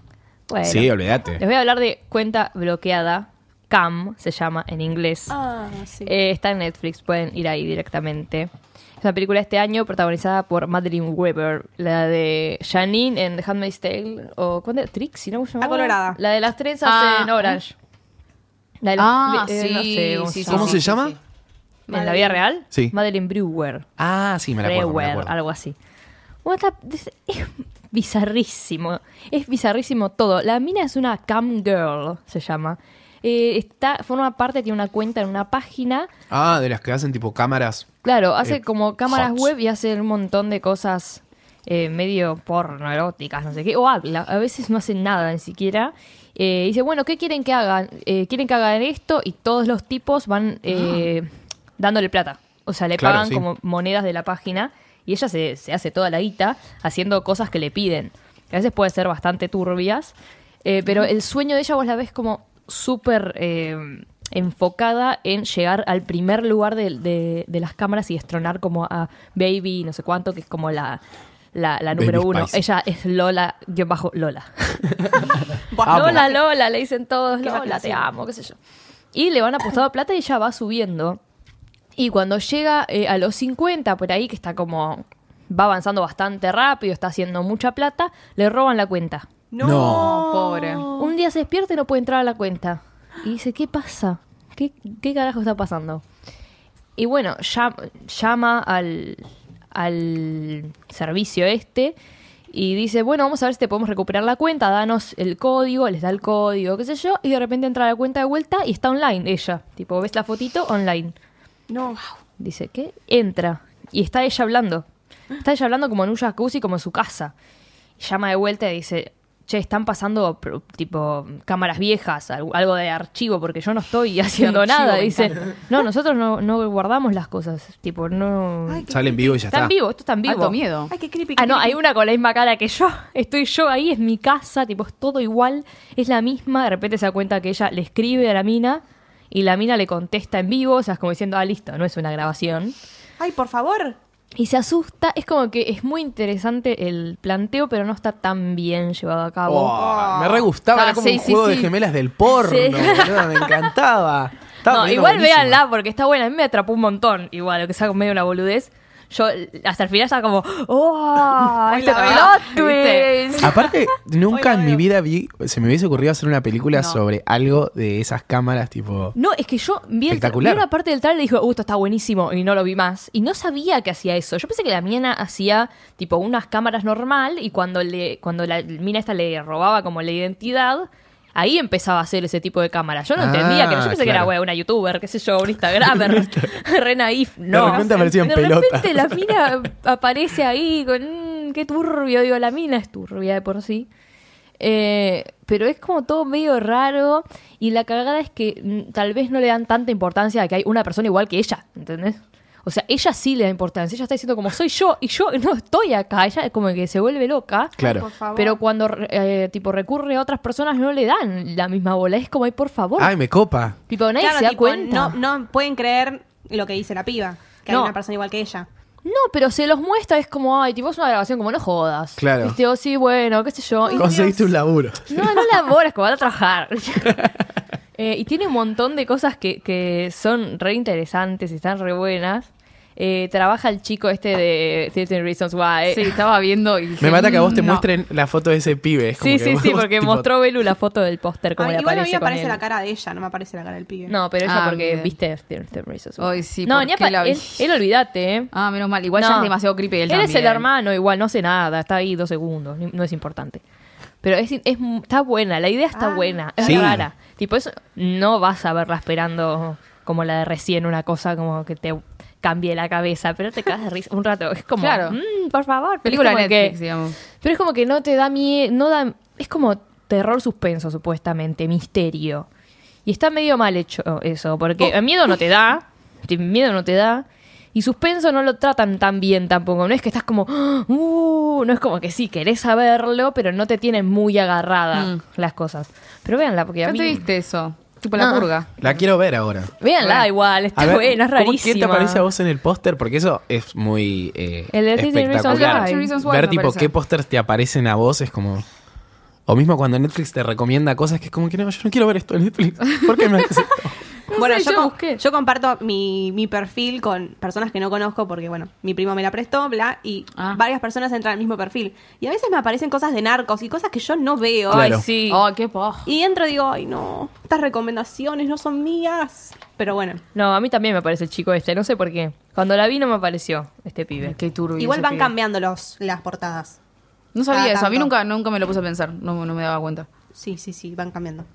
Bueno, Sí, les olvídate. voy a hablar de Cuenta Bloqueada. Cam se llama en inglés. Ah, sí. Eh, está en Netflix, pueden ir ahí directamente. Es una película de este año protagonizada por Madeline Weber, la de Janine en The Handmaid's Tale, o ¿cuándo era? Trixie, ¿no? ¿Cómo se llamaba? colorada. La de las trenzas Ah, en Orange. La de los- Ah, eh, sí, no sé cómo sí, se sí, ¿Cómo llama. se llama? ¿En la vida real? Sí. Madeline Brewer. Ah, sí, me la acuerdo. me la Brewer, acuerdo. algo así. Bueno, está- es, es bizarrísimo. Es bizarrísimo todo. La mina es una cam girl, se llama. Eh, está, forma parte, tiene una cuenta en una página. Ah, de las que hacen tipo cámaras. Claro, hace Eh, como cámaras hots. web y hace un montón de cosas eh, medio porno, eróticas, no sé qué. O habla, a veces no hacen nada ni siquiera. Eh, dice, bueno, ¿qué quieren que hagan? Quieren que hagan esto y todos los tipos van eh, dándole plata. O sea, le Claro, pagan sí. como monedas de la página y ella se, se hace toda la guita haciendo cosas que le piden. Que a veces puede ser bastante turbias, eh, pero el sueño de ella vos la ves como súper eh, enfocada en llegar al primer lugar de, de- de las cámaras y destronar como a Baby, no sé cuánto, que es como la, la, la número Baby uno. Ella es Lola, yo bajo Lola. Lola, Lola, le dicen todos, Lola, te amo, qué sé yo. Y le van apostando plata y ella va subiendo. Y cuando llega eh, a los 50, por ahí, que está como. va avanzando bastante rápido, está haciendo mucha plata, le roban la cuenta. No. No. Pobre. Un día se despierta y no puede entrar a la cuenta. Y dice, ¿qué pasa? ¿Qué, qué carajo está pasando? Y bueno, llam- llama al, al servicio este y dice, bueno, vamos a ver si te podemos recuperar la cuenta, danos el código, les da el código, qué sé yo, y de repente entra a la cuenta de vuelta y está online ella. Tipo, ves la fotito online. No. Dice, ¿qué? Entra. Y está ella hablando. Está ella hablando como en un jacuzzi, como en su casa. Y llama de vuelta y dice, che, están pasando tipo cámaras viejas, al- algo de archivo, porque yo no estoy haciendo Archivo, nada. Dice, no, nosotros no, no guardamos las cosas. Tipo, no... Ay, qué Sale en vivo y ya está está. en vivo, esto está en vivo. Alto miedo. Ay, qué creepy. Ah, qué no, creepy. hay una con la misma cara que yo. Estoy yo ahí, es mi casa, tipo, es todo igual, es la misma. De repente se da cuenta que ella le escribe a la mina y la mina le contesta en vivo, o sea, es como diciendo, ah, listo, no es una grabación. Ay, por favor. Y se asusta, es como que es muy interesante el planteo, pero no está tan bien llevado a cabo. Oh, me re gustaba, Ah, era como sí, un sí, juego de gemelas del porno, boludo, me encantaba. Estaba no, igual buenísima. véanla porque está buena. A mí me atrapó un montón, igual, lo que sea medio una boludez. Yo hasta el final estaba como, ¡oh! Este plot twist. Aparte, nunca en mi vida vi, se me hubiese ocurrido hacer una película No. sobre algo de esas cámaras, tipo. No, es que yo vi, el vi una parte del trailer y dije, uh, esto está buenísimo, y no lo vi más. Y no sabía que hacía eso. Yo pensé que la mina hacía, tipo, unas cámaras normal, y cuando le cuando la mina esta le robaba como la identidad, ahí empezaba a hacer ese tipo de cámaras. Yo no Ah, entendía que yo pensé que era wea, una youtuber, qué sé yo, un instagramer, re naif. No. De repente aparecían De repente la mina aparece ahí con, mm, qué turbio, digo, la mina es turbia de por sí. Eh, pero es como todo medio raro y la cagada es que mm, tal vez no le dan tanta importancia a que hay una persona igual que ella, ¿entendés? O sea, ella sí le da importancia, ella está diciendo como soy yo y yo no estoy acá, ella es como que se vuelve loca. Claro. Por favor. Pero cuando eh, tipo recurre a otras personas no le dan la misma bola, es como ay por favor, Ay, me copa. tipo nadie Claro, se da tipo, cuenta. No, no pueden creer lo que dice la piba. Que No. hay una persona igual que ella. No, pero se los muestra, es como, ay, tipo, es una grabación, como no jodas. Claro. Viste, o sí, bueno, qué sé yo. Y- Conseguiste un laburo. No, no laboras, como van a trabajar. Eh, y tiene un montón de cosas que, que son re interesantes y están re buenas. Eh, trabaja el chico este de 13 Reasons Why. Sí, estaba viendo y Me mata que a vos te "Mm, no". muestren la foto de ese pibe. es como Sí, que sí, vos, sí, porque tipo, mostró Belu la foto del póster como Ay, le igual a mí aparece me con aparece él. la cara de ella, no me aparece la cara del pibe. No, pero ella Ah, porque bien. viste 13 Reasons Why. Sí, no, ¿por ni la vi? él, él olvídate, ¿eh? Ah, menos mal. Igual ya es demasiado creepy él, Él es el hermano, igual, no hace nada, está ahí dos segundos, no es importante. Pero es, es- está buena, la idea está Ah. buena, es Sí. rara. Tipo, eso no vas a verla esperando como la de recién, una cosa como que te cambie la cabeza, pero te cagas de risa un rato. Es como, Claro. "Mm, por favor. pero Película como que- Netflix, digamos. pero es como que no te da miedo, no da, es como terror suspenso supuestamente, misterio. Y está medio mal hecho eso, porque Oh. miedo no te da, miedo no te da. Y suspenso no lo tratan tan bien tampoco. No es que estás como, uh, no es como que sí, querés saberlo, pero no te tienen muy agarrada Mm. las cosas. Pero véanla, porque a ¿Dónde mí. viste eso? Tipo la Ah. purga. La quiero ver ahora. Véanla Bueno. igual, está ver, buena, es ¿cómo- rarísima. ¿Qué te parece a vos en el póster? Porque eso es muy eh, El de 13 Reasons espectacular. Reasons Why Ver tipo parece. qué pósters te aparecen a vos es como... O mismo cuando Netflix te recomienda cosas que es como que no, yo no quiero ver esto en Netflix. ¿Por qué me haces esto? Bueno, sé, yo, yo com- busqué. yo comparto mi, mi perfil con personas que no conozco porque, bueno, mi primo me la prestó, bla, y Ah. varias personas entran al mismo perfil. Y a veces me aparecen cosas de narcos y cosas que yo no veo. Claro. Ay, sí. Oh, qué paja. Y entro y digo, ay, no, estas recomendaciones no son mías. Pero bueno, No, a mí también me parece el chico este, no sé por qué. Cuando la vi no me apareció este pibe. Qué turbio. igual van pibe. cambiando los, las portadas. No sabía cada eso. A mí nunca, nunca me lo puse a pensar. No, no me daba cuenta. Sí, sí, sí, van cambiando.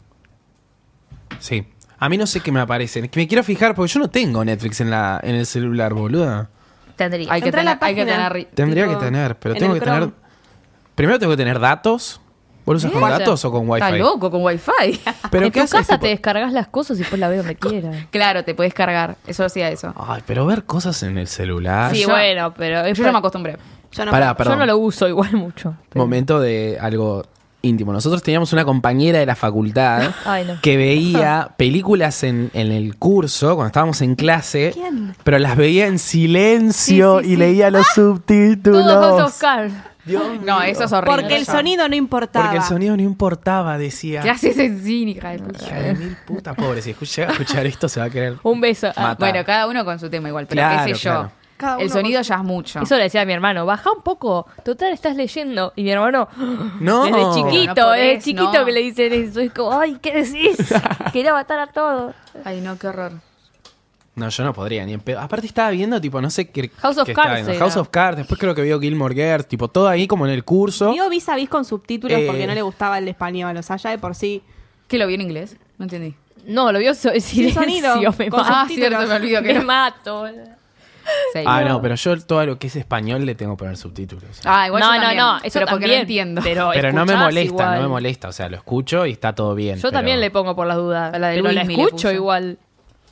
Sí. A mí no sé qué me aparecen. Es que me quiero fijar porque yo no tengo Netflix en, la, en el celular, boluda. Tendría. Hay que Entra a la tener, hay que página. tener. Tendría Tipo, que tener, pero en tengo el que tener. Chrome. Primero tengo que tener datos. ¿Vos lo usas con datos o con wifi? Está loco con wifi. ¿Pero en qué tu haces? casa tipo- te descargas las cosas y después la ves donde quieras. claro, te puedes cargar. Eso hacía eso. Ay, pero ver cosas en el celular. sí, yo- bueno, pero Yo no me acostumbré. Yo no Pará, puedo. perdón. Yo no lo uso igual mucho. pero- Momento de algo íntimo. Nosotros teníamos una compañera de la facultad Ay, no. que veía películas en, en el curso cuando estábamos en clase, ¿Quién? pero las veía en silencio Sí, sí, y sí. leía los subtítulos. Todo House of Cards. Dios No, mío. eso es horrible. Porque el sonido no importaba. Porque el sonido no importaba, decía. ¿Qué haces en cine, hija de puta? De mil puta, pobre. Si escucha- llega a escuchar esto, se va a querer. Un beso. Ah, Matar. Bueno, cada uno con su tema igual, pero Claro, qué sé yo. claro. Cada El uno sonido con- ya es mucho. Eso le decía a mi hermano, baja un poco, total estás leyendo. Y mi hermano, No. desde chiquito, No podés, desde chiquito no. que le dicen eso. Es como, ay, ¿qué decís? Quería matar a todos. Ay, no, qué horror. No, yo no podría ni en pedo. Aparte estaba viendo, tipo, no sé qué. House of qué estaba Cards viendo. era. House of Cards. Después creo que vio Gilmore Girls. Tipo, todo ahí como en el curso. Vio vis a vis con subtítulos Eh. porque no le gustaba el español. O sea, ya de por sí. ¿Qué lo vi en inglés? No entendí. No, lo vio so- en silencio. sonido, me con mato. Ah, subtítulos. cierto, me olvido que Me no. mato. Sí. Ah, no, pero yo todo lo que es español le tengo que poner subtítulos. Ah, igual no, yo no, también, no, eso pero porque no también, entiendo. Pero, Pero no me escuchás molesta, igual. no me molesta. O sea, lo escucho y está todo bien. Yo pero- también le pongo por las dudas. A la de pero la Luismi le escucho igual.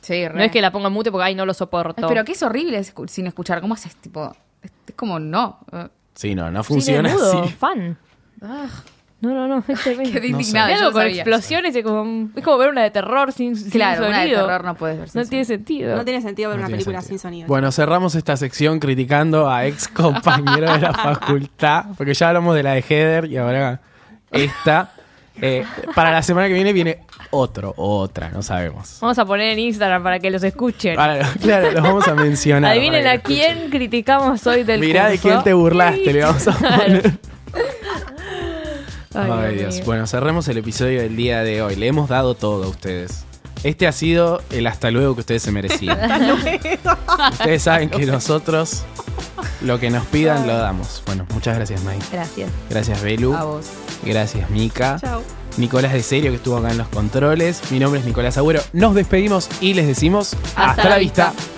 Sí, re. No es que la ponga en mute porque ay no lo soporto. Ay, Pero que es horrible escu- sin escuchar. ¿Cómo haces? Tipo, es es como no. Eh, Sí, no, no Cine funciona mudo, así. fan. No, no, no, es tremendo. Quedé No indignada. Yo con sabía. explosiones es como, es como ver una de terror sin, sin Claro, una de sonido. terror no puedes ver. sin No tiene sonido. sentido. No tiene sentido ver No una película sentido. sin sonido. Bueno, cerramos esta sección criticando a ex compañeros de la facultad, porque ya hablamos de la de Heather y ahora esta. Eh, para la semana que viene viene otro o otra, no sabemos. Vamos a poner en Instagram para que los escuchen. Ahora, claro, los vamos a mencionar. Adivinen para a quién criticamos hoy del Mirá de curso. quién te burlaste, le vamos a Claro. Ay, Ay, Dios. Bueno, cerremos el episodio del día de hoy. Le hemos dado todo a ustedes. Este ha sido el hasta luego que ustedes se merecían. ustedes saben que nosotros lo que nos pidan lo damos. Bueno, muchas gracias, Mike. Gracias. Gracias, Belu. A vos. Gracias, Mika. Chao. Nicolás de Serio, que estuvo acá en los controles. Mi nombre es Nicolás Agüero. Nos despedimos y les decimos Hasta hasta, la la vista. vista.